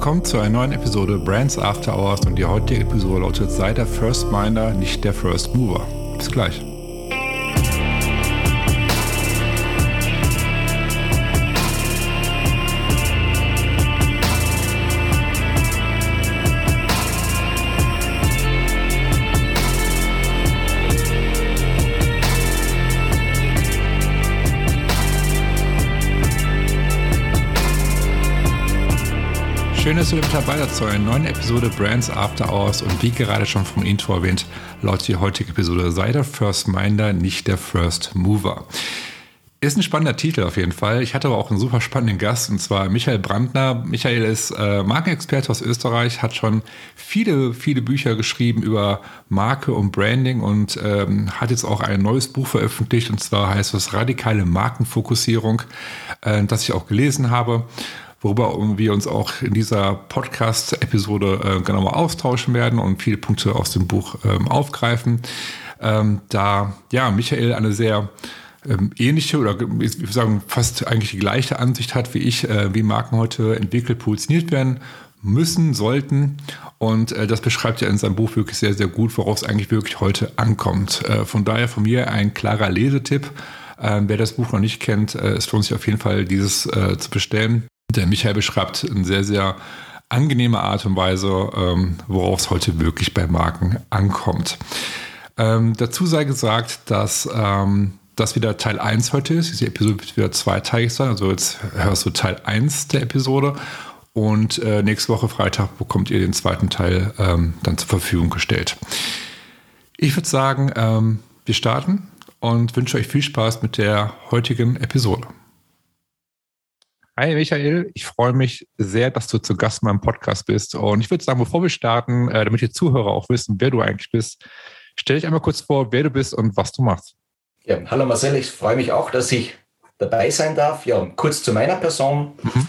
Willkommen zu einer neuen Episode Brands After Hours und die heutige Episode lautet Sei der First Minder, nicht der First Mover. Bis gleich. Schön, dass du mit dabei seid zu einer neuen Episode Brands After Hours und wie gerade schon vom Intro erwähnt, lautet die heutige Episode Sei der First Minder, nicht der First Mover. Ist ein spannender Titel auf jeden Fall. Ich hatte aber auch einen super spannenden Gast und zwar Michael Brandner. Michael ist äh, Markenexperte aus Österreich, hat schon viele, viele Bücher geschrieben über Marke und Branding und ähm, hat jetzt auch ein neues Buch veröffentlicht und zwar heißt es Radikale Markenfokussierung, äh, das ich auch gelesen habe worüber wir uns auch in dieser Podcast-Episode äh, genau mal austauschen werden und viele Punkte aus dem Buch ähm, aufgreifen. Ähm, da ja Michael eine sehr ähm, ähnliche oder ich würde sagen fast eigentlich die gleiche Ansicht hat wie ich, äh, wie Marken heute entwickelt, positioniert werden müssen, sollten. Und äh, das beschreibt er in seinem Buch wirklich sehr, sehr gut, worauf es eigentlich wirklich heute ankommt. Äh, von daher von mir ein klarer Lesetipp. Äh, wer das Buch noch nicht kennt, äh, es lohnt sich auf jeden Fall, dieses äh, zu bestellen. Der Michael beschreibt in sehr, sehr angenehme Art und Weise, ähm, worauf es heute wirklich bei Marken ankommt. Ähm, dazu sei gesagt, dass ähm, das wieder Teil 1 heute ist. Diese Episode wird wieder zweiteilig sein. Also jetzt hörst du Teil 1 der Episode. Und äh, nächste Woche Freitag bekommt ihr den zweiten Teil ähm, dann zur Verfügung gestellt. Ich würde sagen, ähm, wir starten und wünsche euch viel Spaß mit der heutigen Episode. Hi Michael, ich freue mich sehr, dass du zu Gast in meinem Podcast bist. Und ich würde sagen, bevor wir starten, äh, damit die Zuhörer auch wissen, wer du eigentlich bist, stell dich einmal kurz vor, wer du bist und was du machst. Ja, hallo Marcel, ich freue mich auch, dass ich dabei sein darf. Ja, kurz zu meiner Person. Mhm.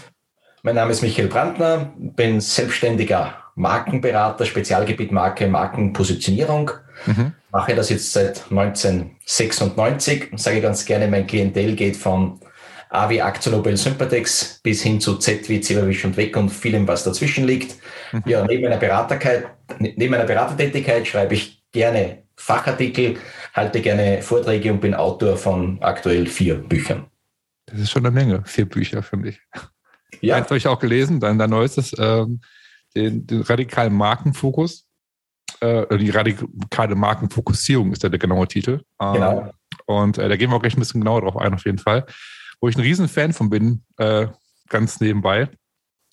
Mein Name ist Michael Brandner, bin selbstständiger Markenberater, Spezialgebiet Marke, Markenpositionierung. Mhm. Mache das jetzt seit 1996 und sage ganz gerne, mein Klientel geht von A wie Aktionobel Sympatex bis hin zu Z wie Zeberwisch und Weg und vielem, was dazwischen liegt. Mhm. Ja, neben meiner Beraterkeit, neben meiner Beratertätigkeit schreibe ich gerne Fachartikel, halte gerne Vorträge und bin Autor von aktuell vier Büchern. Das ist schon eine Menge, vier Bücher für mich. Ja. Eins habe ich auch gelesen, dein, dein neuestes, ähm, den, den radikalen Markenfokus. Äh, die radikale Markenfokussierung ist der, der genaue Titel. Ähm, genau. Und äh, da gehen wir auch gleich ein bisschen genauer drauf ein, auf jeden Fall wo ich ein Riesenfan von bin, äh, ganz nebenbei.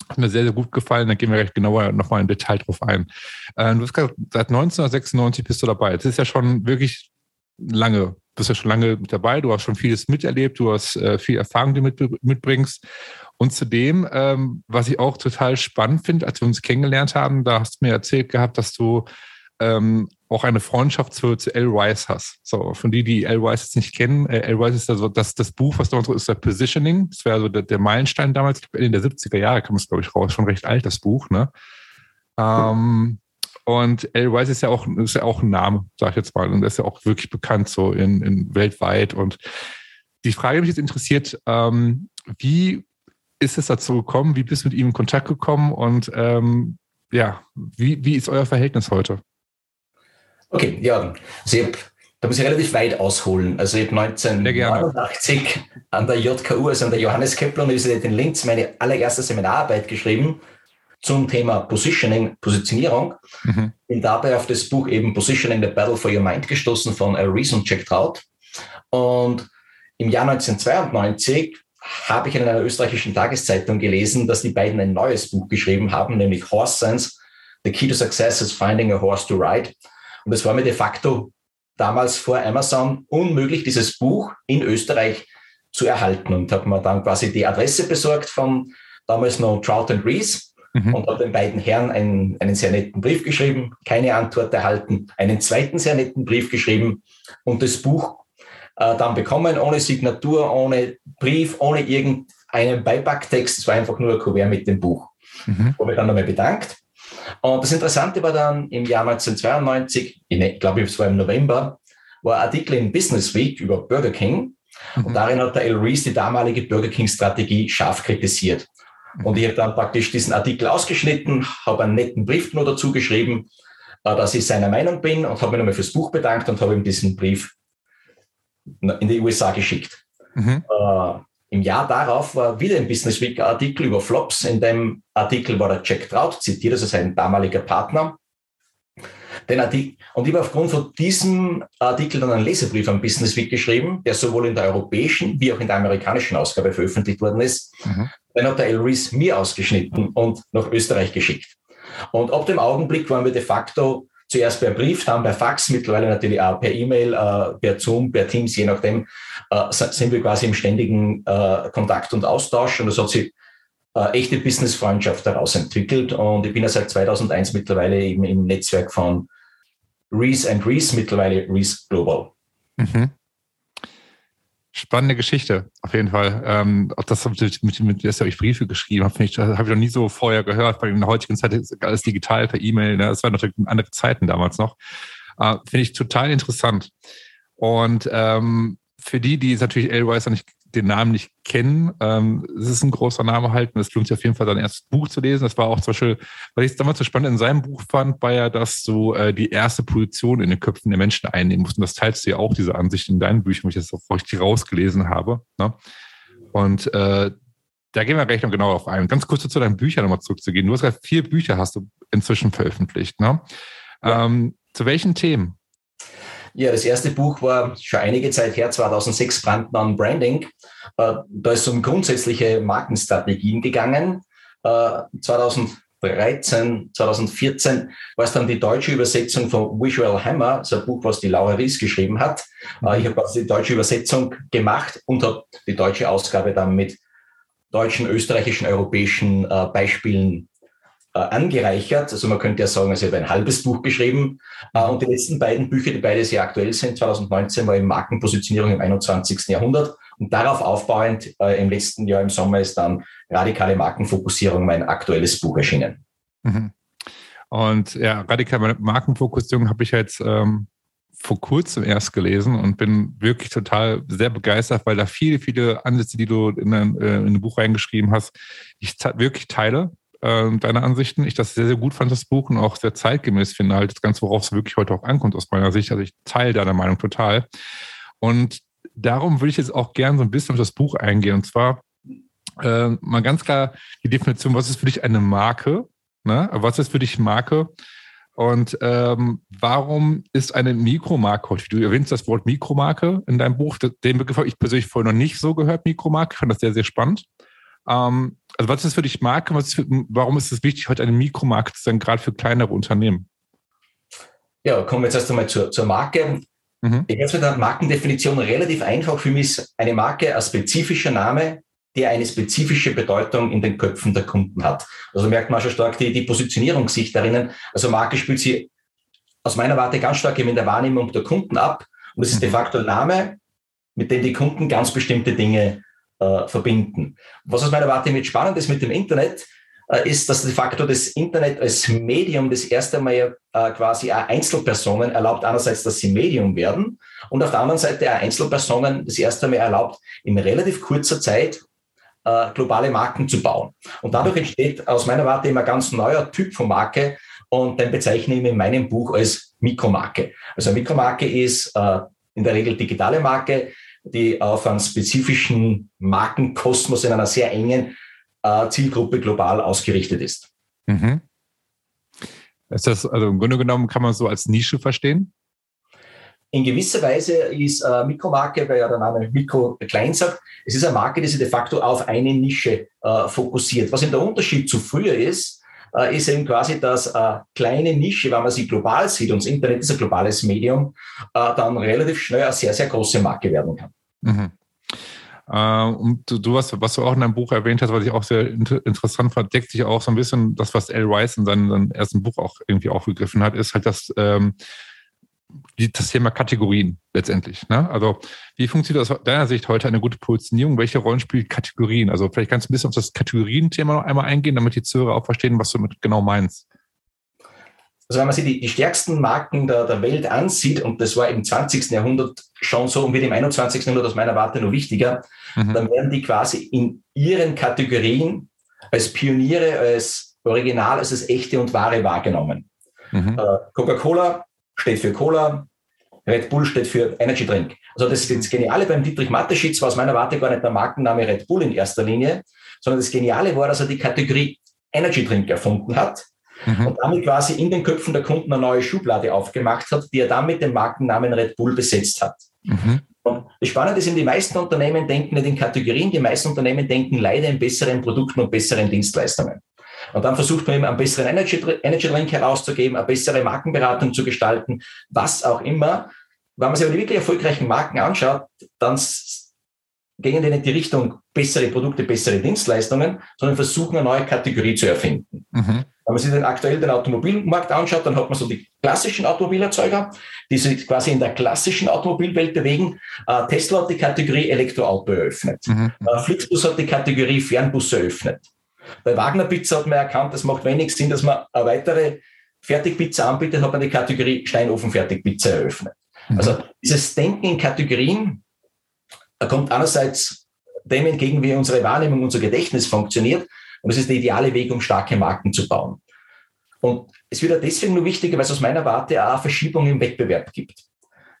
Hat mir sehr, sehr gut gefallen. Da gehen wir gleich genauer nochmal im Detail drauf ein. Äh, du hast gesagt, seit 1996 bist du dabei. Das ist ja schon wirklich lange. Du bist ja schon lange mit dabei. Du hast schon vieles miterlebt. Du hast äh, viel Erfahrung, die du mit, mitbringst. Und zudem, ähm, was ich auch total spannend finde, als wir uns kennengelernt haben, da hast du mir erzählt gehabt, dass du ähm, auch eine Freundschaft zu, zu L. Rice hast. So, von die, die L. Rice jetzt nicht kennen, äh, L. Rice ist also das, das Buch, was da uns ist, der Positioning. Das wäre also der, der Meilenstein damals, in der 70er Jahre kam es, glaube ich, raus. Schon recht alt, das Buch, ne? Ähm, und L. Rice ist ja auch, ist ja auch ein Name, sag ich jetzt mal. Und ist ja auch wirklich bekannt, so in, in weltweit. Und die Frage, die mich jetzt interessiert, ähm, wie ist es dazu gekommen? Wie bist du mit ihm in Kontakt gekommen? Und ähm, ja, wie, wie ist euer Verhältnis heute? Okay, ja, also ich hab, da muss ich relativ weit ausholen. Also ich habe 1989 an der JKU, also an der Johannes Kepler Universität in Linz, meine allererste Seminararbeit geschrieben zum Thema Positioning, Positionierung. Mhm. Bin dabei auf das Buch eben Positioning the Battle for Your Mind gestoßen von A Reason Jack Trout. Und im Jahr 1992 habe ich in einer österreichischen Tageszeitung gelesen, dass die beiden ein neues Buch geschrieben haben, nämlich Horse Sense, The Key to Success is Finding a Horse to Ride. Und es war mir de facto damals vor Amazon unmöglich, dieses Buch in Österreich zu erhalten. Und habe mir dann quasi die Adresse besorgt von damals noch Trout and Rees mhm. und habe den beiden Herren einen, einen sehr netten Brief geschrieben, keine Antwort erhalten, einen zweiten sehr netten Brief geschrieben und das Buch äh, dann bekommen, ohne Signatur, ohne Brief, ohne irgendeinen Beipacktext. Es war einfach nur ein Kuvert mit dem Buch. Mhm. Wo wir dann nochmal bedankt. Und das Interessante war dann im Jahr 1992, ich glaube, es war im November, war ein Artikel in Business Week über Burger King. Mhm. Und darin hat der L. Rees die damalige Burger King-Strategie scharf kritisiert. Und ich habe dann praktisch diesen Artikel ausgeschnitten, habe einen netten Brief nur dazu geschrieben, äh, dass ich seiner Meinung bin und habe mich nochmal fürs Buch bedankt und habe ihm diesen Brief in die USA geschickt. Mhm. Im Jahr darauf war wieder ein Business Week Artikel über Flops. In dem Artikel war der Jack Trout zitiert, also sein damaliger Partner. Den Artikel, und ich habe aufgrund von diesem Artikel dann einen Leserbrief am Business Week geschrieben, der sowohl in der europäischen wie auch in der amerikanischen Ausgabe veröffentlicht worden ist. Mhm. Den hat der El Rees mir ausgeschnitten und nach Österreich geschickt. Und ab dem Augenblick waren wir de facto zuerst per Brief, dann per Fax, mittlerweile natürlich auch per E-Mail, äh, per Zoom, per Teams, je nachdem, äh, sind wir quasi im ständigen äh, Kontakt und Austausch. Und das hat sich äh, echte Business-Freundschaft daraus entwickelt. Und ich bin ja seit 2001 mittlerweile eben im Netzwerk von Reese and Reese, mittlerweile Reese Global. Mhm. Spannende Geschichte, auf jeden Fall. Ähm, auch das, mit, mit, mit der ich Briefe geschrieben ich, habe ich noch nie so vorher gehört. Weil in der heutigen Zeit ist alles digital per E-Mail. Ne? Das waren natürlich andere Zeiten damals noch. Äh, Finde ich total interessant. Und ähm, für die, die es natürlich Edelweiss noch nicht den Namen nicht kennen. Ähm, es ist ein großer Name halt und es lohnt sich auf jeden Fall sein erstes Buch zu lesen. Das war auch zum Beispiel, weil ich es damals so spannend in seinem Buch fand, war ja, dass so äh, die erste Position in den Köpfen der Menschen einnehmen mussten. Das teilst du ja auch, diese Ansicht in deinen Büchern, wo ich das auch richtig rausgelesen habe. Ne? Und äh, da gehen wir gleich noch genauer auf ein. Ganz kurz zu deinen Büchern nochmal zurückzugehen. Du hast gerade vier Bücher hast du inzwischen veröffentlicht. Ne? Ja. Ähm, zu welchen Themen? Ja, das erste Buch war schon einige Zeit her, 2006, Brandmann Branding. Äh, da ist es um grundsätzliche Markenstrategien gegangen. 2013, äh, 2014 war es dann die deutsche Übersetzung von Visual Hammer, ist ein Buch, was die Laura Ries geschrieben hat. Äh, ich habe die deutsche Übersetzung gemacht und habe die deutsche Ausgabe dann mit deutschen, österreichischen, europäischen Beispielen angereichert. Also man könnte ja sagen, also ich habe ein halbes Buch geschrieben. Äh, und die letzten beiden Bücher, die beide sehr aktuell sind, 2019 war eben Markenpositionierung im 21. Jahrhundert. Und darauf aufbauend äh, im letzten Jahr im Sommer ist dann Radikale Markenfokussierung, mein aktuelles Buch erschienen. Mhm. Und ja, radikale Markenfokussierung habe ich jetzt ähm, vor kurzem erst gelesen und bin wirklich total sehr begeistert, weil da viele, viele Ansätze, die du in ein, äh, in ein Buch reingeschrieben hast, ich wirklich teile äh, deine Ansichten. Ich das sehr, sehr gut fand, das Buch und auch sehr zeitgemäß finde, halt das Ganze, worauf es wirklich heute auch ankommt, aus meiner Sicht. Also ich teile deine Meinung total. Und darum würde ich jetzt auch gerne so ein bisschen auf das Buch eingehen. Und zwar äh, mal ganz klar die Definition, was ist für dich eine Marke? Ne? Was ist für dich Marke? Und ähm, warum ist eine Mikromarke Du erwähnst das Wort Mikromarke in deinem Buch. Den Begriff habe ich persönlich vorher noch nicht so gehört, Mikromarke. Ich fand das sehr, sehr spannend. Ähm, also was ist für dich Marke? Ist für, warum ist es wichtig, heute eine Mikromarke zu sein, gerade für kleinere Unternehmen? Ja, kommen wir jetzt erst einmal zur, zur Marke. Mhm. Ich mit der Markendefinition relativ einfach. Für mich ist eine Marke ein spezifischer Name, der eine spezifische Bedeutung in den Köpfen der Kunden hat. Also merkt man schon stark die, die Positionierungssicht darin. Also Marke spielt sie aus meiner Warte ganz stark in der Wahrnehmung der Kunden ab. Und es ist de facto ein Name, mit dem die Kunden ganz bestimmte Dinge äh, verbinden. Was aus meiner Warte mit spannend ist mit dem Internet, äh, ist, dass de facto das Internet als Medium das erste Mal äh, quasi Einzelpersonen erlaubt, einerseits, dass sie Medium werden und auf der anderen Seite auch Einzelpersonen das erste Mal erlaubt, in relativ kurzer Zeit äh, globale Marken zu bauen. Und dadurch entsteht aus meiner Warte immer ganz neuer Typ von Marke und den bezeichne ich in meinem Buch als Mikromarke. Also Mikromarke ist äh, in der Regel digitale Marke, die auf einen spezifischen Markenkosmos in einer sehr engen äh, Zielgruppe global ausgerichtet ist. Mhm. Ist das, also im Grunde genommen kann man so als Nische verstehen? In gewisser Weise ist äh, Mikromarke, weil ja der Name Mikro klein sagt, es ist eine Marke, die sich de facto auf eine Nische äh, fokussiert. Was in der Unterschied zu früher ist, äh, ist eben quasi, dass äh, kleine Nische, wenn man sie global sieht, und das Internet ist ein globales Medium, äh, dann relativ schnell eine sehr, sehr große Marke werden kann. Mhm. Uh, und du, du hast, was du auch in deinem Buch erwähnt hast, was ich auch sehr inter interessant fand, deckt sich auch so ein bisschen das, was L. Rice in seinem, seinem ersten Buch auch irgendwie aufgegriffen hat, ist halt das, ähm, das Thema Kategorien letztendlich. Ne? Also wie funktioniert aus deiner Sicht heute eine gute Positionierung? Welche Rollen spielen Kategorien? Also vielleicht kannst du ein bisschen auf das Kategorien-Thema noch einmal eingehen, damit die Zuhörer auch verstehen, was du damit genau meinst. Also wenn man sich die, die stärksten Marken der, der Welt ansieht, und das war im 20. Jahrhundert schon so und wird im 21. Jahrhundert aus meiner Warte noch wichtiger, mhm. dann werden die quasi in ihren Kategorien als Pioniere, als Original, als das echte und wahre wahrgenommen. Mhm. Äh, Coca-Cola steht für Cola, Red Bull steht für Energy Drink. Also das, das Geniale beim Dietrich Mateschitz war aus meiner Warte gar nicht der Markenname Red Bull in erster Linie, sondern das Geniale war, dass er die Kategorie Energy Drink erfunden hat mhm. und damit quasi in den Köpfen der Kunden eine neue Schublade aufgemacht hat, die er dann mit dem Markennamen Red Bull besetzt hat. Mhm. Und das Spannende ist, die meisten Unternehmen denken nicht in Kategorien, die meisten Unternehmen denken leider in besseren Produkten und besseren Dienstleistungen. Und dann versucht man eben einen besseren Energy, Energy Drink herauszugeben, eine bessere Markenberatung zu gestalten, was auch immer. Wenn man sich aber die wirklich erfolgreichen Marken anschaut, dann gehen die nicht die Richtung bessere Produkte, bessere Dienstleistungen, sondern versuchen eine neue Kategorie zu erfinden. Mhm. Wenn man sich den aktuell den Automobilmarkt anschaut, dann hat man so die klassischen Automobilerzeuger, die sich quasi in der klassischen Automobilwelt bewegen. Äh, Tesla hat die Kategorie Elektroauto eröffnet. Mhm. Äh, Flixbus hat die Kategorie Fernbus eröffnet. Bei Wagner Pizza hat man erkannt, es macht wenig Sinn, dass man eine weitere Fertigpizza anbietet, hat man die Kategorie Steinofen-Fertigpizza eröffnet. Mhm. Also dieses Denken in Kategorien kommt einerseits dem entgegen, wie unsere Wahrnehmung, unser Gedächtnis funktioniert. Und es ist der ideale Weg, um starke Marken zu bauen. Und es wird ja deswegen nur wichtiger, weil es aus meiner Warte auch eine Verschiebung im Wettbewerb gibt.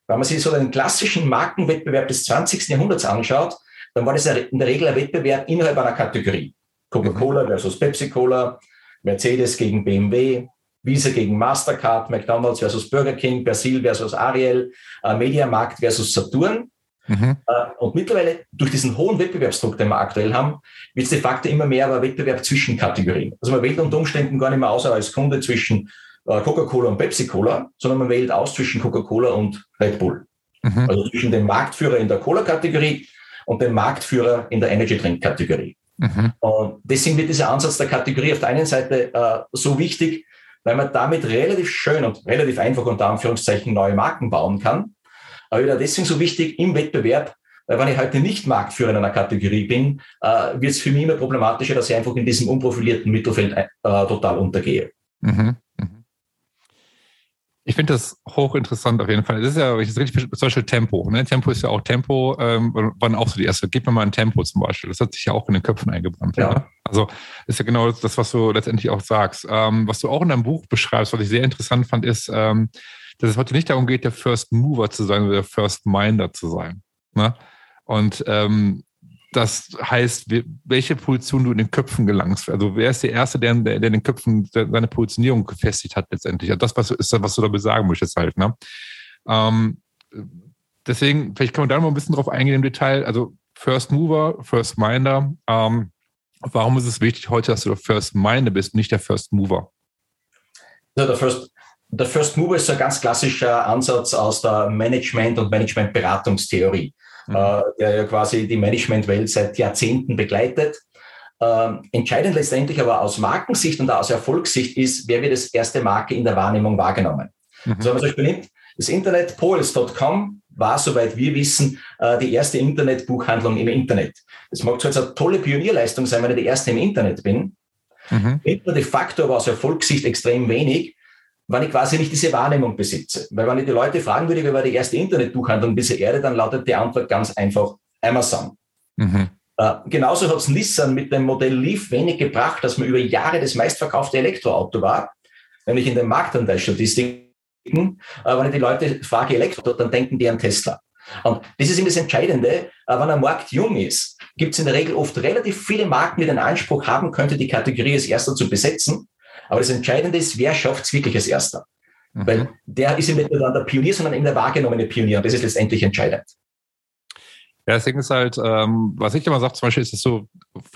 Wenn man sich so den klassischen Markenwettbewerb des 20. Jahrhunderts anschaut, dann war das in der Regel ein Wettbewerb innerhalb einer Kategorie. Coca-Cola versus Pepsi-Cola, Mercedes gegen BMW, Visa gegen Mastercard, McDonald's versus Burger King, Persil versus Ariel, äh, Mediamarkt versus Saturn. Mhm. Äh, und mittlerweile, durch diesen hohen Wettbewerbsdruck, den wir aktuell haben, wird es de facto immer mehr aber Wettbewerb zwischen Kategorien. Also man wählt unter Umständen gar nicht mehr aus als Kunde zwischen äh, Coca-Cola und Pepsi-Cola, sondern man wählt aus zwischen Coca-Cola und Red Bull. Mhm. Also zwischen dem Marktführer in der Cola-Kategorie und dem Marktführer in der Energy-Drink-Kategorie. Mhm. Und deswegen wird dieser Ansatz der Kategorie auf der einen Seite äh, so wichtig, weil man damit relativ schön und relativ einfach unter Anführungszeichen neue Marken bauen kann. Aber wieder deswegen so wichtig im Wettbewerb, weil wenn ich heute nicht Marktführer in einer Kategorie bin, äh, wird es für mich immer problematischer, dass ich einfach in diesem unprofilierten Mittelfeld äh, total untergehe. Mhm. Ich finde das hochinteressant auf jeden Fall. Das ist ja das ist richtig, zum Beispiel Tempo. Ne? Tempo ist ja auch Tempo, ähm, waren auch so die erste. Gib mir mal ein Tempo zum Beispiel. Das hat sich ja auch in den Köpfen eingebrannt. Ja. Ne? Also ist ja genau das, was du letztendlich auch sagst. Ähm, was du auch in deinem Buch beschreibst, was ich sehr interessant fand, ist, ähm, dass es heute nicht darum geht, der First Mover zu sein oder der First Minder zu sein. Ne? Und ähm, das heißt, welche Position du in den Köpfen gelangst. Also wer ist der Erste, der, der in den Köpfen seine Positionierung gefestigt hat letztendlich. Das was, ist das, was du da besagen möchtest halt. Ne? Ähm, deswegen, vielleicht kann man da mal ein bisschen drauf eingehen im Detail. Also First Mover, First Minder. Ähm, warum ist es wichtig heute, dass du der First Minder bist, nicht der First Mover? Ja, der First, der First Mover ist ein ganz klassischer Ansatz aus der Management- und Managementberatungstheorie mhm. äh, der ja quasi die Managementwelt seit Jahrzehnten begleitet. Ähm, entscheidend letztendlich aber aus Markensicht und aus Erfolgssicht ist, wer wird als erste Marke in der Wahrnehmung wahrgenommen. Mhm. Also wenn man zum Beispiel nimmt, das Internet Polis.com war, soweit wir wissen, äh, die erste Internetbuchhandlung im Internet. Das mag zwar jetzt eine tolle Pionierleistung sein, wenn ich die erste im Internet bin, mhm. de facto aber aus Erfolgssicht extrem wenig, wenn ich quasi nicht diese Wahrnehmung besitze. Weil wenn ich die Leute fragen würde, wer war die erste Internetbuchhandlung dieser Erde, dann lautet die Antwort ganz einfach Amazon. Mhm. Äh, genauso hat es Nissan mit dem Modell Leaf wenig gebracht, dass man über Jahre das meistverkaufte Elektroauto war, nämlich in den Marktanteilsstatistiken. Äh, wenn ich die Leute frage Elektro, dann denken die an Tesla. Und das ist eben das Entscheidende, äh, wenn ein Markt jung ist, gibt es in der Regel oft relativ viele Marken, die den Anspruch haben könnte, die Kategorie als erster zu besetzen. Aber das Entscheidende ist, wer schafft es wirklich als Erster? Mhm. Weil der ist nicht nur der Pionier, sondern eben der wahrgenommene Pionier. Und das ist letztendlich entscheidend. Ja, das Ding ist halt, ähm, was ich immer sage, zum Beispiel ist es so,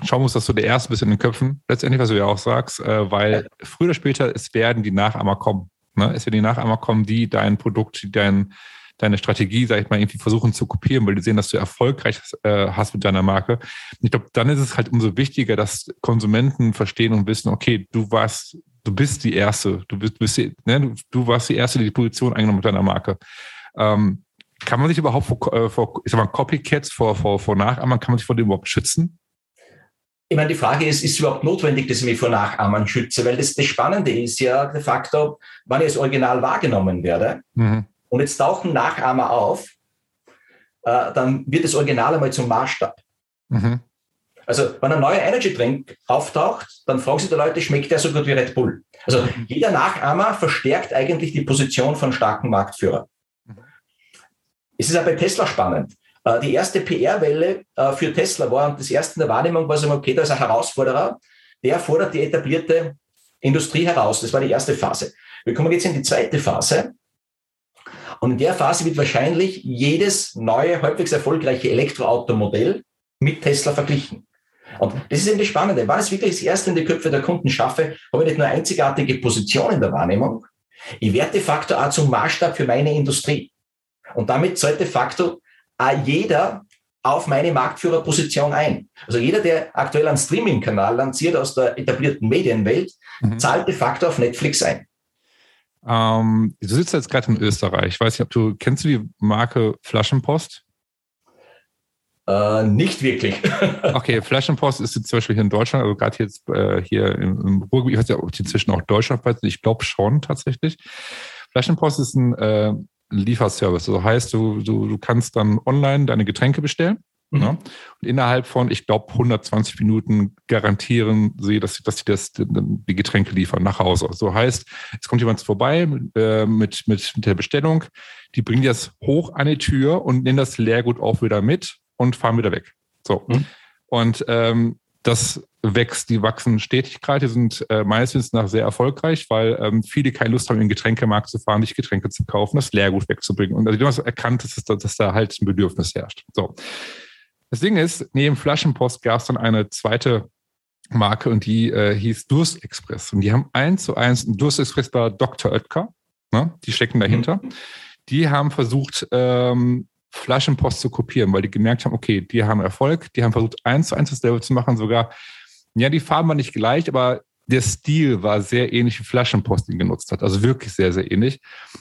schauen muss, dass du der Erste bist in den Köpfen, letztendlich, was du ja auch sagst, äh, weil ja. früher oder später, es werden die Nachahmer kommen. Ne? Es werden die Nachahmer kommen, die dein Produkt, die dein, deine Strategie, sag ich mal, irgendwie versuchen zu kopieren, weil die sehen, dass du erfolgreich äh, hast mit deiner Marke. Ich glaube, dann ist es halt umso wichtiger, dass Konsumenten verstehen und wissen, okay, du warst, du bist die Erste, du bist, bist ne, du, du, warst die Erste, die die Position eingenommen mit deiner Marke. Ähm, kann man sich überhaupt vor, äh, vor ich sag mal, Copycats, vor, vor, vor Nachahmern, kann man sich vor dem überhaupt schützen? Ich meine, die Frage ist, ist es überhaupt notwendig, dass ich mich vor Nachahmern schütze? Weil das, das Spannende ist ja de facto, wann ich als Original wahrgenommen werde. Mhm und jetzt tauchen Nachahmer auf, äh, dann wird das Original einmal zum Maßstab. Mhm. Also, wenn ein neuer Energy Drink auftaucht, dann fragen sich die Leute, schmeckt der so gut wie Red Bull? Also, jeder Nachahmer verstärkt eigentlich die Position von starken Marktführern. Es ist auch bei Tesla spannend. Äh, die erste PR-Welle äh, für Tesla war, und das erste in der Wahrnehmung war so, okay, da ist ein Herausforderer, der fordert die etablierte Industrie heraus. Das war die erste Phase. Wir kommen jetzt in die zweite Phase. Und in der Phase wird wahrscheinlich jedes neue, halbwegs erfolgreiche Elektroautomodell mit Tesla verglichen. Und das ist eben das Spannende. Wann ich wirklich das erste in die Köpfe der Kunden schaffe, habe ich nicht nur eine einzigartige Position in der Wahrnehmung, ich werde de facto auch zum Maßstab für meine Industrie. Und damit zahlt de facto auch jeder auf meine Marktführerposition ein. Also jeder, der aktuell einen Streaming-Kanal lanciert aus der etablierten Medienwelt, mhm. zahlt de facto auf Netflix ein. Ähm, du sitzt jetzt gerade in Österreich. Ich weiß nicht, ob du, kennst du die Marke Flaschenpost? Äh, nicht wirklich. okay, Flaschenpost ist jetzt zum Beispiel hier in Deutschland, also gerade jetzt äh, hier im, im Ruhrgebiet, ich weiß ja, ob die inzwischen auch Deutschland ich glaube schon tatsächlich. Flaschenpost ist ein äh, Lieferservice. Also heißt, du, du, du kannst dann online deine Getränke bestellen. Mhm. Ja, und innerhalb von, ich glaube, 120 Minuten garantieren sie, dass, dass sie das, die Getränke liefern nach Hause. So heißt, es kommt jemand vorbei äh, mit, mit, mit der Bestellung, die bringen das hoch an die Tür und nehmen das Leergut auch wieder mit und fahren wieder weg. So. Mhm. Und ähm, das wächst, die wachsen stetig gerade, die sind äh, meines Wissens nach sehr erfolgreich, weil ähm, viele keine Lust haben, in den Getränkemarkt zu fahren, nicht Getränke zu kaufen, das Leergut wegzubringen. Und also die haben erkannt, dass, das, dass da halt ein Bedürfnis herrscht. So. Das Ding ist, neben Flaschenpost gab es dann eine zweite Marke und die äh, hieß Durst Express. Und die haben eins zu eins, Durst Express war Dr. Oetker, ne? die stecken dahinter. Mhm. Die haben versucht, ähm, Flaschenpost zu kopieren, weil die gemerkt haben, okay, die haben Erfolg, die haben versucht, eins zu eins das selber zu machen, sogar, ja, die Farben waren nicht gleich, aber der Stil war sehr ähnlich wie Flaschenpost ihn genutzt hat. Also wirklich sehr, sehr ähnlich.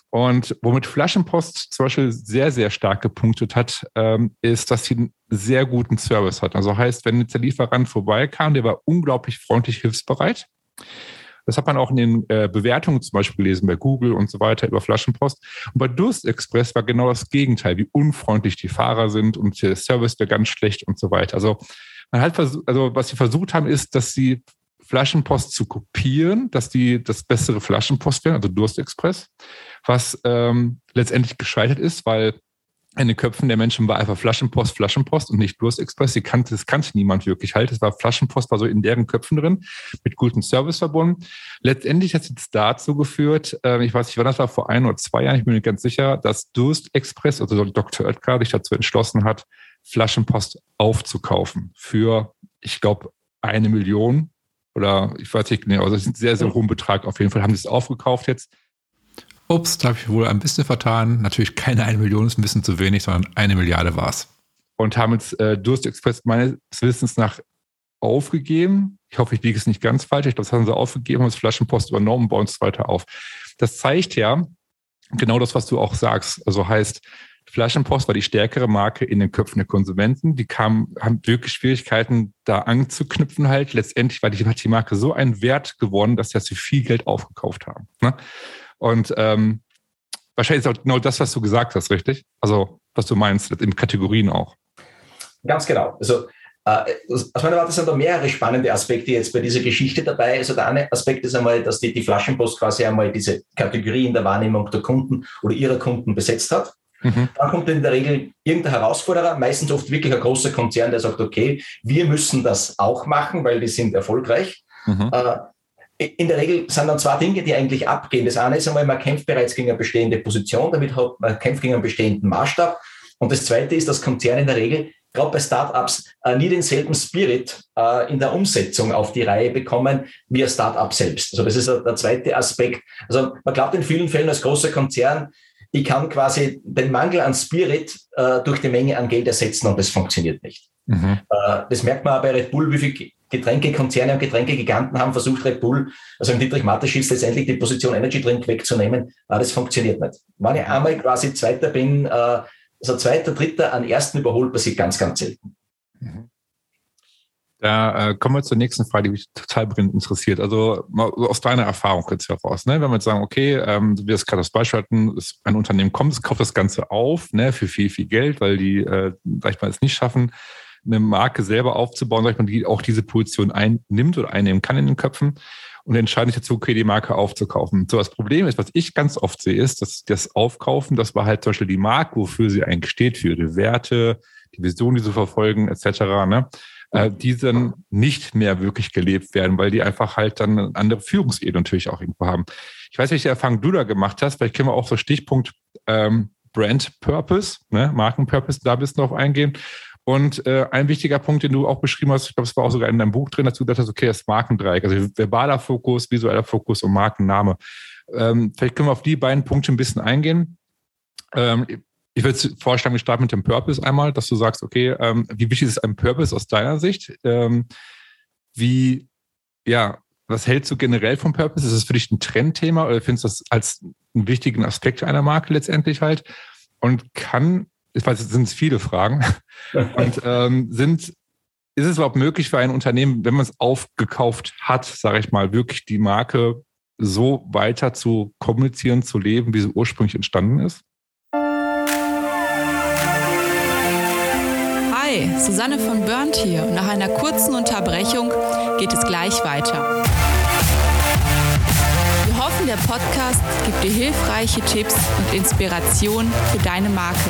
Und womit Flaschenpost zum Beispiel sehr, sehr stark gepunktet hat, ähm, ist, dass sie einen sehr guten Service hat. Also heißt, wenn jetzt der Lieferant vorbeikam, der war unglaublich freundlich hilfsbereit. Das hat man auch in den äh, Bewertungen zum Beispiel gelesen bei Google und so weiter über Flaschenpost. Und bei Durst Express war genau das Gegenteil, wie unfreundlich die Fahrer sind und der Service wäre ganz schlecht und so weiter. Also man hat versucht, also was sie versucht haben, ist, dass sie Flaschenpost zu kopieren, dass die das bessere Flaschenpost werden, also Durst Express, was ähm, letztendlich gescheitert ist, weil in den Köpfen der Menschen war einfach Flaschenpost, Flaschenpost und nicht Durstexpress. Die kannte, das kannte niemand wirklich halt. Es war Flaschenpost, war so in deren Köpfen drin, mit gutem Service verbunden. Letztendlich hat es dazu geführt, äh, ich weiß nicht, wann das war, vor ein oder zwei Jahren, ich bin mir ganz sicher, dass Durstexpress, also Dr. Oetker, sich dazu entschlossen hat, Flaschenpost aufzukaufen für, ich glaube, eine Million oder ich weiß nicht genau, also das ist ein sehr, sehr hohen Betrag. Auf jeden Fall haben sie es aufgekauft jetzt Ups, da habe ich wohl ein bisschen vertan. Natürlich keine eine Million, ist ein bisschen zu wenig, sondern eine Milliarde war es. Und haben jetzt äh, Durst Express meines Wissens nach aufgegeben. Ich hoffe, ich liege es nicht ganz falsch. Ich glaube, das haben sie aufgegeben, haben das Flaschenpost übernommen, bauen es weiter auf. Das zeigt ja genau das, was du auch sagst. Also heißt, Flaschenpost war die stärkere Marke in den Köpfen der Konsumenten. Die kamen, haben wirklich Schwierigkeiten, da anzuknüpfen halt. Letztendlich war die, hat die Marke so einen Wert gewonnen, dass sie das für viel Geld aufgekauft haben. Ne? Und ähm, wahrscheinlich ist auch genau das, was du gesagt hast, richtig? Also, was du meinst, in Kategorien auch. Ganz genau. Also, äh, aus meiner Warte sind da mehrere spannende Aspekte jetzt bei dieser Geschichte dabei. Also, der eine Aspekt ist einmal, dass die, die Flaschenpost quasi einmal diese Kategorie in der Wahrnehmung der Kunden oder ihrer Kunden besetzt hat. Mhm. Dann kommt in der Regel irgendein Herausforderer, meistens oft wirklich ein großer Konzern, der sagt, okay, wir müssen das auch machen, weil die sind erfolgreich. Mhm. Äh, in der Regel sind dann zwei Dinge, die eigentlich abgehen. Das eine ist einmal, man kämpft bereits gegen eine bestehende Position, damit hat man kämpft gegen einen bestehenden Maßstab. Und das zweite ist, dass Konzerne in der Regel, gerade bei Startups, äh, nie denselben Spirit äh, in der Umsetzung auf die Reihe bekommen wie ein Startup selbst. Also das ist der zweite Aspekt. Also man glaubt in vielen Fällen als großer Konzern, ich kann quasi den Mangel an Spirit äh, durch die Menge an Geld ersetzen und das funktioniert nicht. Mhm. Äh, das merkt man auch bei Red Bull, wie viel Getränkekonzerne und Getränkegiganten haben versucht, Red Bull, also im Dietrich Mateschitz letztendlich die Position Energy Drink wegzunehmen. Aber das funktioniert nicht. Wenn ich einmal quasi Zweiter bin, äh, also Zweiter, Dritter an Ersten überholt, passiert ganz, ganz selten. Mhm. Da äh, kommen wir zur nächsten Frage, die mich total brennend interessiert. Also aus deiner Erfahrung jetzt heraus, ne? wenn wir jetzt sagen, okay, ähm, wir das gerade das Beispiel hatten, ein Unternehmen kommt, es kauft das Ganze auf, ne, für viel, viel Geld, weil die, äh, sag ich mal, es nicht schaffen, eine Marke selber aufzubauen, sag ich mal, die auch diese Position einnimmt oder einnehmen kann in den Köpfen und entscheiden sich dazu, okay, die Marke aufzukaufen. So, das Problem ist, was ich ganz oft sehe, ist, dass das Aufkaufen, das war halt zum Beispiel die Marke, wofür sie eigentlich steht, für ihre Werte, die Vision, die sie verfolgen, etc., ne? Äh, die dann nicht mehr wirklich gelebt werden, weil die einfach halt dann eine andere Führungsebene natürlich auch irgendwo haben. Ich weiß welche Erfahrung du da gemacht hast, vielleicht können wir auch so Stichpunkt ähm, Brand Purpose, ne, Markenpurpose, da bist du drauf eingehen. Und äh, ein wichtiger Punkt, den du auch beschrieben hast, ich glaube, es war auch sogar in deinem Buch drin, dazu gesagt hast, okay, das Markendreieck, also verbaler Fokus, visueller Fokus und Markenname. Ähm, vielleicht können wir auf die beiden Punkte ein bisschen eingehen. Ähm, ich würde vorschlagen, wir starten mit dem Purpose einmal, dass du sagst, okay, ähm, wie wichtig ist ein Purpose aus deiner Sicht? Ähm, wie, ja, was hältst du generell vom Purpose? Ist es für dich ein Trendthema oder findest du das als einen wichtigen Aspekt einer Marke letztendlich halt? Und kann ich weiß, es sind viele Fragen. Und ähm, sind, ist es überhaupt möglich für ein Unternehmen, wenn man es aufgekauft hat, sage ich mal, wirklich die Marke so weiter zu kommunizieren, zu leben, wie sie ursprünglich entstanden ist? Hi, Susanne von Burnt hier. Nach einer kurzen Unterbrechung geht es gleich weiter hoffen, der Podcast gibt dir hilfreiche Tipps und Inspiration für deine Marke.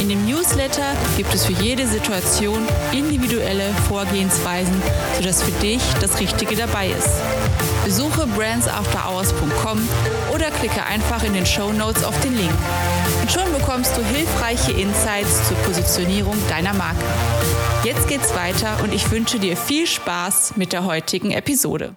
In dem Newsletter gibt es für jede Situation individuelle Vorgehensweisen, sodass für dich das Richtige dabei ist. Besuche brandsafterhours.com oder klicke einfach in den Show Notes auf den Link. Und schon bekommst du hilfreiche Insights zur Positionierung deiner Marke. Jetzt geht's weiter und ich wünsche dir viel Spaß mit der heutigen Episode.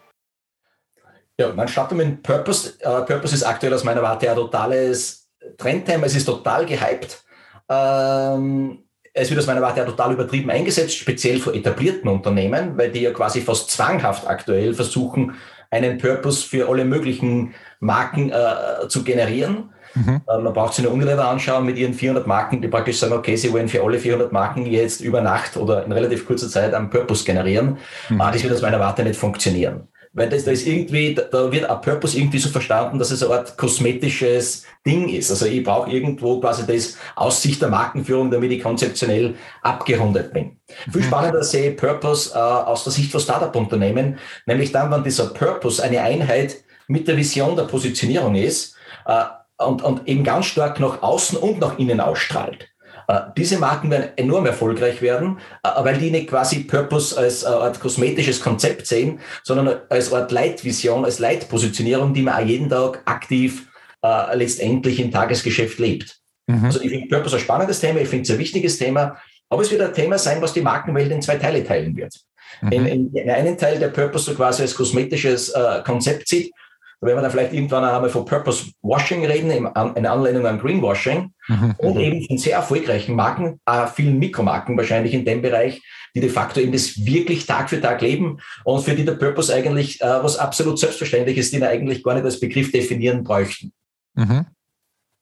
Ja, man startet mit Purpose. Uh, Purpose ist aktuell aus meiner Warte ein totales Trendthema. Es ist total gehypt. Ähm, es wird aus meiner Warte ja total übertrieben eingesetzt, speziell für etablierten Unternehmen, weil die ja quasi fast zwanghaft aktuell versuchen, einen Purpose für alle möglichen Marken äh, zu generieren. Mhm. Äh, man braucht sich eine Unilever anschauen mit ihren 400 Marken, die praktisch sagen, okay, sie wollen für alle 400 Marken jetzt über Nacht oder in relativ kurzer Zeit einen Purpose generieren. Mhm. Aber das wird aus meiner Warte nicht funktionieren weil das, da ist irgendwie, da wird ein Purpose irgendwie so verstanden, dass es eine Art kosmetisches Ding ist. Also ich brauche irgendwo quasi das Aussicht der Markenführung, damit ich konzeptionell abgerundet bin. Mhm. Viel spannender sehe ich Purpose äh, aus der Sicht von Startup-Unternehmen, nämlich dann, wenn dieser Purpose eine Einheit mit der Vision der Positionierung ist äh, und, und eben ganz stark nach außen und nach innen ausstrahlt. Äh, diese Marken werden enorm erfolgreich werden, äh, weil die nicht quasi Purpose als Art kosmetisches Konzept sehen, sondern als Art Leitvision, als Leitpositionierung, die man auch jeden Tag aktiv äh, letztendlich im Tagesgeschäft lebt. Mhm. Also ich finde Purpose ein spannendes Thema, ich finde es ein wichtiges Thema, aber es wird ein Thema sein, was die Markenwelt in zwei Teile teilen wird. Mhm. In, in, in einen Teil der Purpose so quasi als kosmetisches äh, Konzept sieht da werden wir dann vielleicht irgendwann einmal von Purpose Washing reden, in Anlehnung an Greenwashing mhm. und eben von sehr erfolgreichen Marken, äh, vielen Mikromarken wahrscheinlich in dem Bereich, die de facto eben das wirklich Tag für Tag leben und für die der Purpose eigentlich äh, was absolut selbstverständlich ist, den eigentlich gar nicht als Begriff definieren bräuchten. Mhm.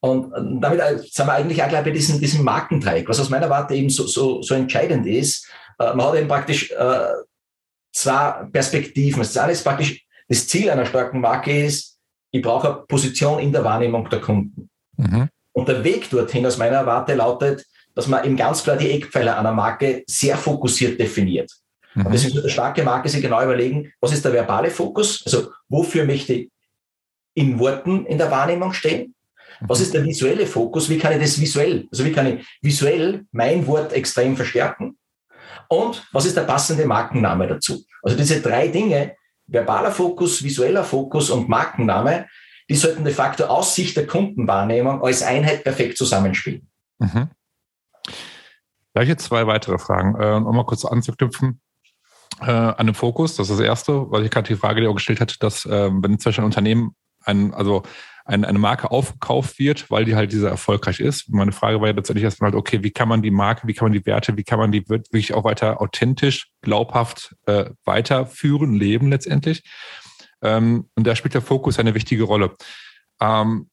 Und damit äh, sind wir eigentlich auch gleich bei diesem, diesem Markendreieck, was aus meiner Warte eben so, so, so entscheidend ist. Äh, man hat eben praktisch äh, zwei Perspektiven. Das eine ist praktisch das Ziel einer starken Marke ist, ich brauche eine Position in der Wahrnehmung der Kunden. Mhm. Und der Weg dorthin aus meiner Warte lautet, dass man eben ganz klar die Eckpfeiler einer Marke sehr fokussiert definiert. Mhm. Und deswegen sollte eine starke Marke sich genau überlegen, was ist der verbale Fokus? Also wofür möchte ich in Worten in der Wahrnehmung stehen? Was ist der visuelle Fokus? Wie kann ich das visuell, also wie kann ich visuell mein Wort extrem verstärken? Und was ist der passende Markenname dazu? Also diese drei Dinge verbaler Fokus, visueller Fokus und Markenname, die sollten de facto aus Sicht der Kundenwahrnehmung als Einheit perfekt zusammenspielen. Mhm. Gleich jetzt zwei weitere Fragen, äh, um mal kurz anzuknüpfen äh, an den Fokus. Das ist das Erste, weil ich gerade die Frage dir auch gestellt hatte, dass äh, wenn zum Beispiel ein Unternehmen ein, also ein, eine Marke aufgekauft wird, weil die halt dieser erfolgreich ist. Meine Frage war ja letztendlich erstmal halt, okay, wie kann man die Marke, wie kann man die Werte, wie kann man die wirklich auch weiter authentisch, glaubhaft äh, weiterführen, leben letztendlich. Ähm, und da spielt der Fokus eine wichtige Rolle. Ähm,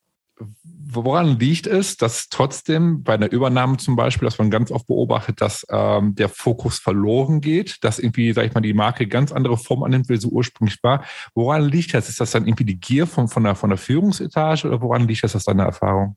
woran liegt es, dass trotzdem bei einer Übernahme zum Beispiel, dass man ganz oft beobachtet, dass ähm, der Fokus verloren geht, dass irgendwie, sag ich mal, die Marke ganz andere Form annimmt, wie sie ursprünglich war. Woran liegt das? Ist das dann irgendwie die Gier von, von, der, von der Führungsetage oder woran liegt das aus deiner Erfahrung?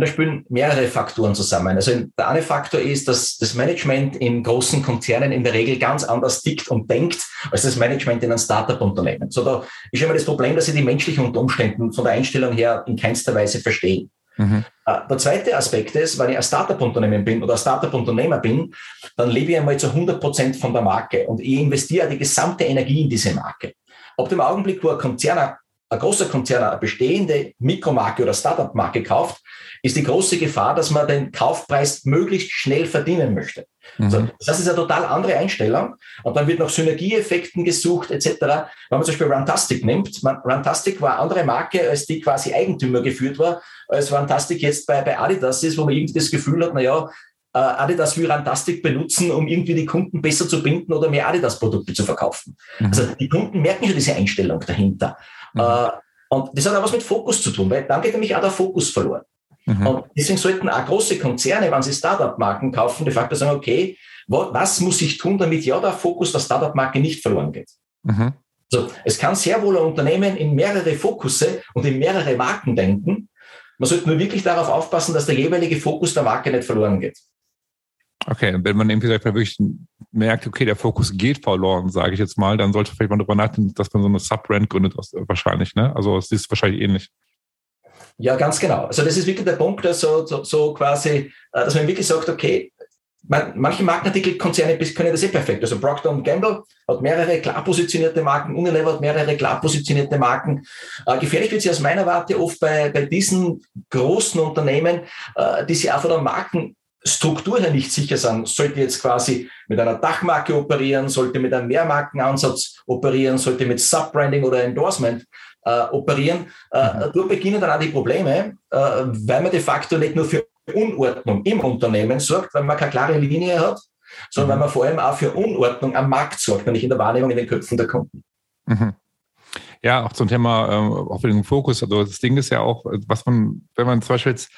Da spielen mehrere Faktoren zusammen. Also der eine Faktor ist, dass das Management in großen Konzernen in der Regel ganz anders tickt und denkt als das Management in einem Startup-Unternehmen. So, da ist immer das Problem, dass sie die menschlichen Umständen von der Einstellung her in keinster Weise verstehen. Mhm. Äh, der zweite Aspekt ist, wenn ich ein Startup-Unternehmen bin oder ein Startup-Unternehmer bin, dann lebe ich einmal zu 100 Prozent von der Marke und ich investiere die gesamte Energie in diese Marke. Ab dem Augenblick, wo ein Konzern ein großer Konzern eine bestehende Mikromarke oder Startup-Marke kauft, ist die große Gefahr, dass man den Kaufpreis möglichst schnell verdienen möchte. Mhm. So, das ist eine total andere Einstellung. Und dann wird nach Synergieeffekten gesucht etc. Wenn man zum Beispiel Runtastic nimmt, man, Runtastic war eine andere Marke, als die quasi Eigentümer geführt war, als Runtastic jetzt bei, bei Adidas ist, wo man irgendwie das Gefühl hat, naja, äh, Adidas will Rantastic benutzen, um irgendwie die Kunden besser zu binden oder mehr Adidas-Produkte zu verkaufen. Mhm. Also die Kunden merken schon diese Einstellung dahinter. Mhm. Äh, und das hat auch was mit Fokus zu tun, weil dann geht nämlich auch der Fokus verloren. Mhm. Und deswegen sollten auch große Konzerne, wenn sie Startup-Marken kaufen, de facto sagen, okay, was muss ich tun, damit ja der Fokus der Startup-Marke nicht verloren geht? Mhm. So, es kann sehr wohl ein Unternehmen in mehrere Fokusse und in mehrere Marken denken. Man sollte nur wirklich darauf aufpassen, dass der jeweilige Fokus der Marke nicht verloren geht. Okay, wenn man irgendwie wirklich merkt, okay, der Fokus geht verloren, sage ich jetzt mal, dann sollte vielleicht mal darüber nachdenken, dass man so eine Subbrand gründet, wahrscheinlich, ne? Also es ist wahrscheinlich ähnlich. Ja, ganz genau. Also das ist wirklich der Punkt, so, so, so quasi, äh, dass man wirklich sagt, okay, man, manche Markenartikelkonzerne können das eh perfekt. Also Procter Gamble hat mehrere klar positionierte Marken, Unilever hat mehrere klar positionierte Marken. Äh, gefährlich wird sie aus meiner Warte oft bei, bei diesen großen Unternehmen, äh, die sie auch von der Marken Struktur her nicht sicher sind, sollte jetzt quasi mit einer Dachmarke operieren, sollte mit einem Mehrmarkenansatz operieren, sollte mit Subbranding oder Endorsement äh, operieren. Äh, mhm. Dort beginnen dann auch die Probleme, äh, weil man de facto nicht nur für Unordnung im Unternehmen sorgt, weil man keine klare Linie hat, sondern mhm. weil man vor allem auch für Unordnung am Markt sorgt, nämlich in der Wahrnehmung in den Köpfen der Kunden. Mhm. Ja, auch zum Thema auch für den Fokus. Also das Ding ist ja auch, was man, wenn man zum Beispiel jetzt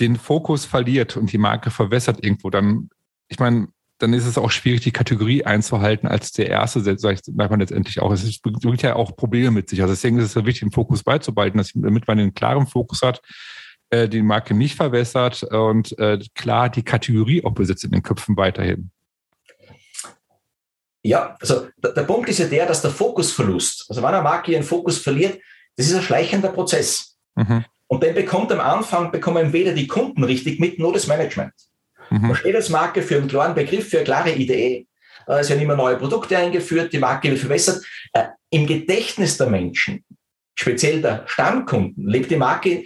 den Fokus verliert und die Marke verwässert irgendwo, dann, ich meine, dann ist es auch schwierig, die Kategorie einzuhalten als der erste, sagt man letztendlich auch. Es bringt ja auch Probleme mit sich. Also deswegen ist es ja wichtig, den Fokus beizubehalten, dass, damit man einen klaren Fokus hat, äh, die Marke nicht verwässert und äh, klar die Kategorie auch besitzt in den Köpfen weiterhin. Ja, also der, der Punkt ist ja der, dass der Fokusverlust, also wenn eine Marke ihren Fokus verliert, das ist ein schleichender Prozess. Mhm. Und den bekommt am Anfang, bekommen weder die Kunden richtig mit, noch das Management. Mhm. Man steht als Marke für einen klaren Begriff, für eine klare Idee. Äh, es werden immer neue Produkte eingeführt, die Marke wird verbessert. Äh, Im Gedächtnis der Menschen, speziell der Stammkunden, lebt die Marke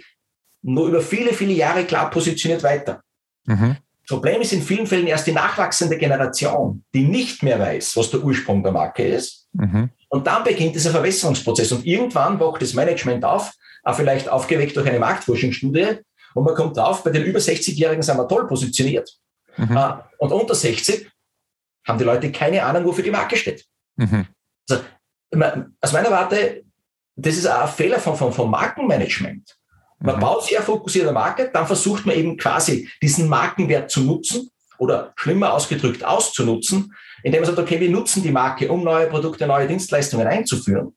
nur über viele, viele Jahre klar positioniert weiter. Mhm. Problem ist in vielen Fällen erst die nachwachsende Generation, die nicht mehr weiß, was der Ursprung der Marke ist. Mhm. Und dann beginnt dieser Verwässerungsprozess. Und irgendwann wacht das Management auf, auch vielleicht aufgeweckt durch eine Marktforschungsstudie. Und man kommt drauf, bei den über 60-Jährigen sind wir toll positioniert. Mhm. Uh, und unter 60 haben die Leute keine Ahnung, wofür die Marke steht. Mhm. Also, aus meiner Warte, das ist auch ein Fehler von, von, von Markenmanagement. Man mhm. baut sehr fokussiert eine Marke, dann versucht man eben quasi diesen Markenwert zu nutzen oder schlimmer ausgedrückt auszunutzen, indem man sagt, okay, wir nutzen die Marke, um neue Produkte, neue Dienstleistungen einzuführen.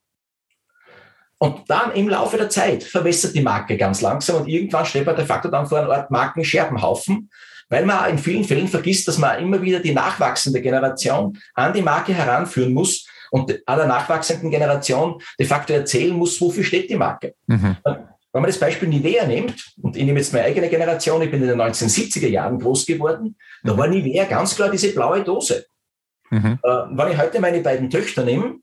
Und dann im Laufe der Zeit verwässert die Marke ganz langsam und irgendwann steht man de facto dann vor einer Art Markenscherbenhaufen, weil man in vielen Fällen vergisst, dass man immer wieder die nachwachsende Generation an die Marke heranführen muss und aller nachwachsenden Generation de facto erzählen muss, wofür steht die Marke. Mhm. Wenn man das Beispiel Nivea nimmt, und ich nehme jetzt meine eigene Generation, ich bin in den 1970er Jahren groß geworden, da mhm. war Nivea ganz klar diese blaue Dose. Mhm. Äh, wenn ich heute meine beiden Töchter nehme,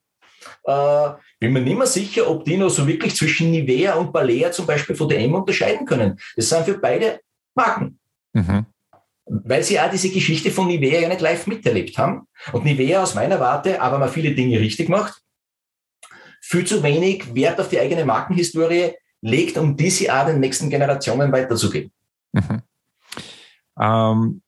äh, bin mir nicht mehr sicher, ob die noch so wirklich zwischen Nivea und Balea zum Beispiel von DM unterscheiden können. Das sind für beide Marken. Mhm. Weil sie auch diese Geschichte von Nivea ja nicht live miterlebt haben. Und Nivea aus meiner Warte, aber mal viele Dinge richtig macht, viel zu wenig Wert auf die eigene Markenhistorie legt, um diese auch den nächsten Generationen weiterzugeben. Mhm. Ähm,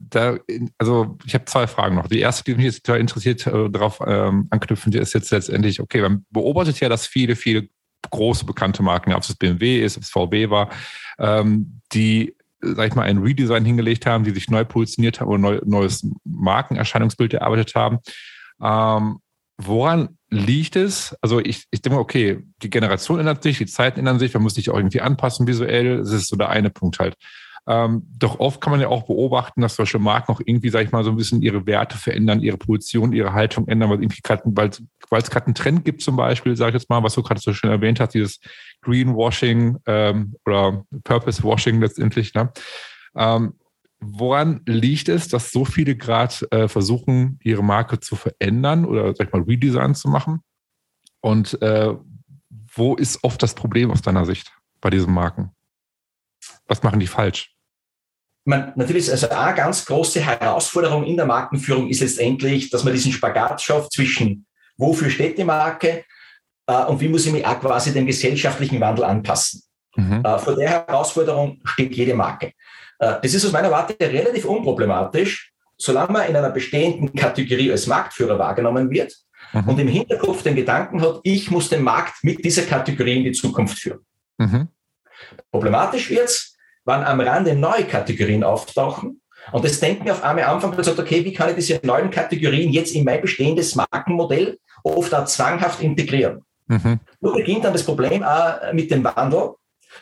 da, also ich habe zwei Fragen noch. Die erste, die mich jetzt interessiert, äh, darauf ähm, anknüpfend, ist jetzt letztendlich, okay, man beobachtet ja, dass viele, viele große bekannte Marken, ob es BMW ist, ob es VW war, ähm, die, sag ich mal, ein Redesign hingelegt haben, die sich neu positioniert haben oder neu, neues Markenerscheinungsbild erarbeitet haben. Ähm, woran liegt es? Also ich, ich denke, okay, die Generation ändert sich, die Zeiten ändern sich, man muss sich auch irgendwie anpassen visuell. Das ist so der eine Punkt halt. Ähm, doch oft kann man ja auch beobachten, dass solche Marken auch irgendwie, sag ich mal, so ein bisschen ihre Werte verändern, ihre Position, ihre Haltung ändern, weil es gerade einen Trend gibt zum Beispiel, sage ich jetzt mal, was du gerade so schön erwähnt hast, dieses Greenwashing ähm, oder Purpose Washing letztendlich. Ne? Ähm, woran liegt es, dass so viele gerade äh, versuchen, ihre Marke zu verändern oder, sag ich mal, Redesign zu machen? Und äh, wo ist oft das Problem aus deiner Sicht bei diesen Marken? Was machen die falsch? Man, natürlich, also eine ganz große Herausforderung in der Markenführung ist letztendlich, dass man diesen Spagat schafft zwischen, wofür steht die Marke äh, und wie muss ich mich auch quasi dem gesellschaftlichen Wandel anpassen. Mhm. Äh, vor der Herausforderung steht jede Marke. Äh, das ist aus meiner Warte relativ unproblematisch, solange man in einer bestehenden Kategorie als Marktführer wahrgenommen wird mhm. und im Hinterkopf den Gedanken hat, ich muss den Markt mit dieser Kategorie in die Zukunft führen. Mhm. Problematisch wird's, wann am Rande neue Kategorien auftauchen. Und das Denken auf einmal anfangen und sagt, okay, wie kann ich diese neuen Kategorien jetzt in mein bestehendes Markenmodell oft auch zwanghaft integrieren? Mhm. Nur beginnt dann das Problem auch mit dem Wandel.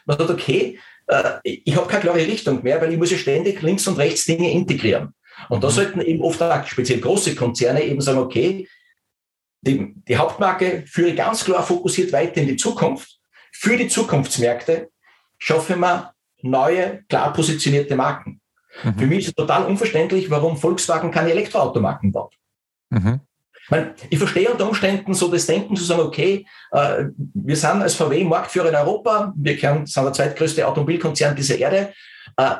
Man sagt, okay, äh, ich habe keine klare Richtung mehr, weil ich muss ja ständig links und rechts Dinge integrieren. Und da mhm. sollten eben oft auch speziell große Konzerne eben sagen, okay, die, die Hauptmarke führe ganz klar fokussiert weiter in die Zukunft. Für die Zukunftsmärkte schaffe ich mir neue, klar positionierte Marken. Mhm. Für mich ist es total unverständlich, warum Volkswagen keine Elektroautomarken baut. Mhm. Ich, meine, ich verstehe unter Umständen so das Denken zu sagen, okay, äh, wir sind als VW Marktführer in Europa, wir sind der zweitgrößte Automobilkonzern dieser Erde. Äh,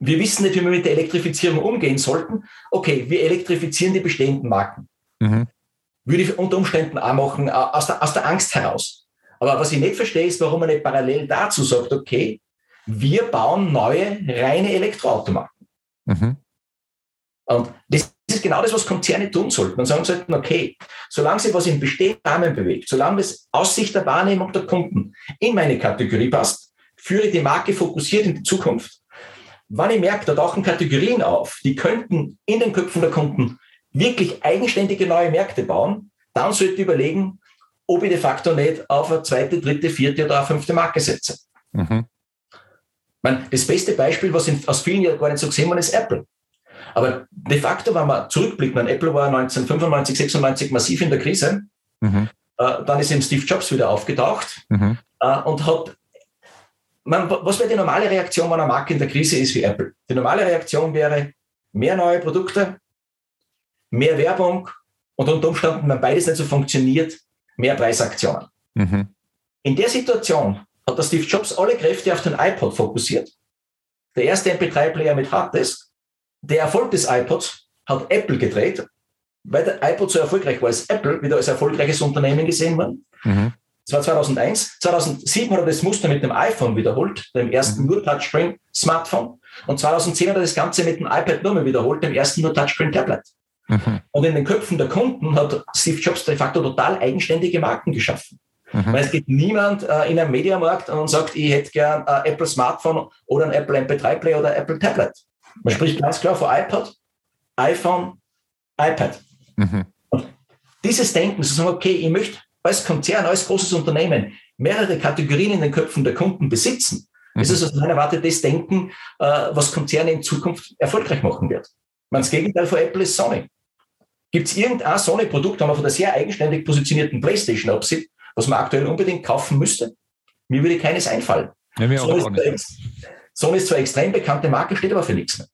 wir wissen nicht, wie wir mit der Elektrifizierung umgehen sollten. Okay, wir elektrifizieren die bestehenden Marken. Mhm. Würde ich unter Umständen auch machen, äh, aus der, aus der Angst heraus. Aber was ich nicht verstehe, ist, warum man nicht parallel dazu sagt, okay, wir bauen neue reine Elektroautomaten. Mhm. Und das ist genau das, was Konzerne tun sollten. Und sagen sollten, okay, solange sich was im bestehenden Rahmen bewegt, solange es aus Sicht der Wahrnehmung der Kunden in meine Kategorie passt, führe die Marke fokussiert in die Zukunft. Wann ich merke, da tauchen Kategorien auf, die könnten in den Köpfen der Kunden wirklich eigenständige neue Märkte bauen, dann sollte ich überlegen, ob ich de facto nicht auf eine zweite, dritte, vierte oder eine fünfte Marke setze. Mhm meine, das beste Beispiel, was in, aus vielen Jahren gar nicht so gesehen wurde, ist Apple. Aber de facto, wenn man zurückblickt, man, Apple war 1995, 96 massiv in der Krise. Mhm. Äh, dann ist eben Steve Jobs wieder aufgetaucht mhm. äh, und hat. Man, was wäre die normale Reaktion, wenn eine Marke in der Krise ist wie Apple? Die normale Reaktion wäre mehr neue Produkte, mehr Werbung und unter Umständen, wenn beides nicht so funktioniert, mehr Preisaktionen. Mhm. In der Situation hat der Steve Jobs alle Kräfte auf den iPod fokussiert. Der erste MP3-Player mit Harddisk. Der Erfolg des iPods hat Apple gedreht, weil der iPod so erfolgreich war, als Apple wieder als erfolgreiches Unternehmen gesehen wurde. Mhm. Das war 2001. 2007 hat er das Muster mit dem iPhone wiederholt, dem ersten mhm. nur Touchscreen-Smartphone. Und 2010 hat er das Ganze mit dem iPad nur mehr wiederholt, dem ersten nur Touchscreen-Tablet. Mhm. Und in den Köpfen der Kunden hat Steve Jobs de facto total eigenständige Marken geschaffen. Mhm. Weil es geht niemand äh, in einem Mediamarkt und sagt, ich hätte gern ein Apple Smartphone oder ein Apple MP3 Player oder ein Apple Tablet. Man spricht ganz klar von iPod, iPhone, iPad. Mhm. Und dieses Denken, zu sagen, okay, ich möchte als Konzern, als großes Unternehmen mehrere Kategorien in den Köpfen der Kunden besitzen, mhm. ist aus meiner Warte das Denken, äh, was Konzerne in Zukunft erfolgreich machen wird. das Gegenteil von Apple ist Sony. Gibt es irgendein Sony-Produkt, wenn man von der sehr eigenständig positionierten PlayStation absieht, was man aktuell unbedingt kaufen müsste? Mir würde keines einfallen. Ja, mir Sony, auch ist zwar, Sony ist zwar extrem bekannte Marke, steht aber für nichts mehr.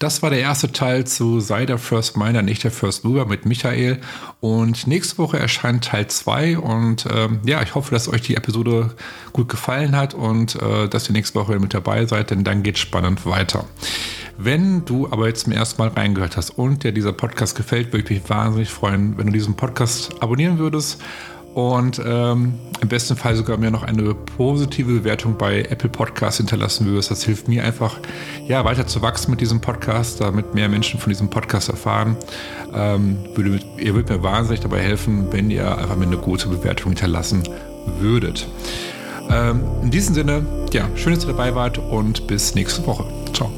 Das war der erste Teil zu Sei der First Miner, nicht der First Mover mit Michael. Und nächste Woche erscheint Teil 2. Und ähm, ja, ich hoffe, dass euch die Episode gut gefallen hat und äh, dass ihr nächste Woche mit dabei seid, denn dann geht spannend weiter. Wenn du aber jetzt zum ersten Mal reingehört hast und dir dieser Podcast gefällt, würde ich mich wahnsinnig freuen, wenn du diesen Podcast abonnieren würdest und ähm, im besten Fall sogar mir noch eine positive Bewertung bei Apple Podcasts hinterlassen würdest. Das hilft mir einfach, ja, weiter zu wachsen mit diesem Podcast, damit mehr Menschen von diesem Podcast erfahren. Ähm, würde, ihr würdet mir wahnsinnig dabei helfen, wenn ihr einfach mir eine gute Bewertung hinterlassen würdet. Ähm, in diesem Sinne, ja, schön, dass ihr dabei wart und bis nächste Woche. Ciao.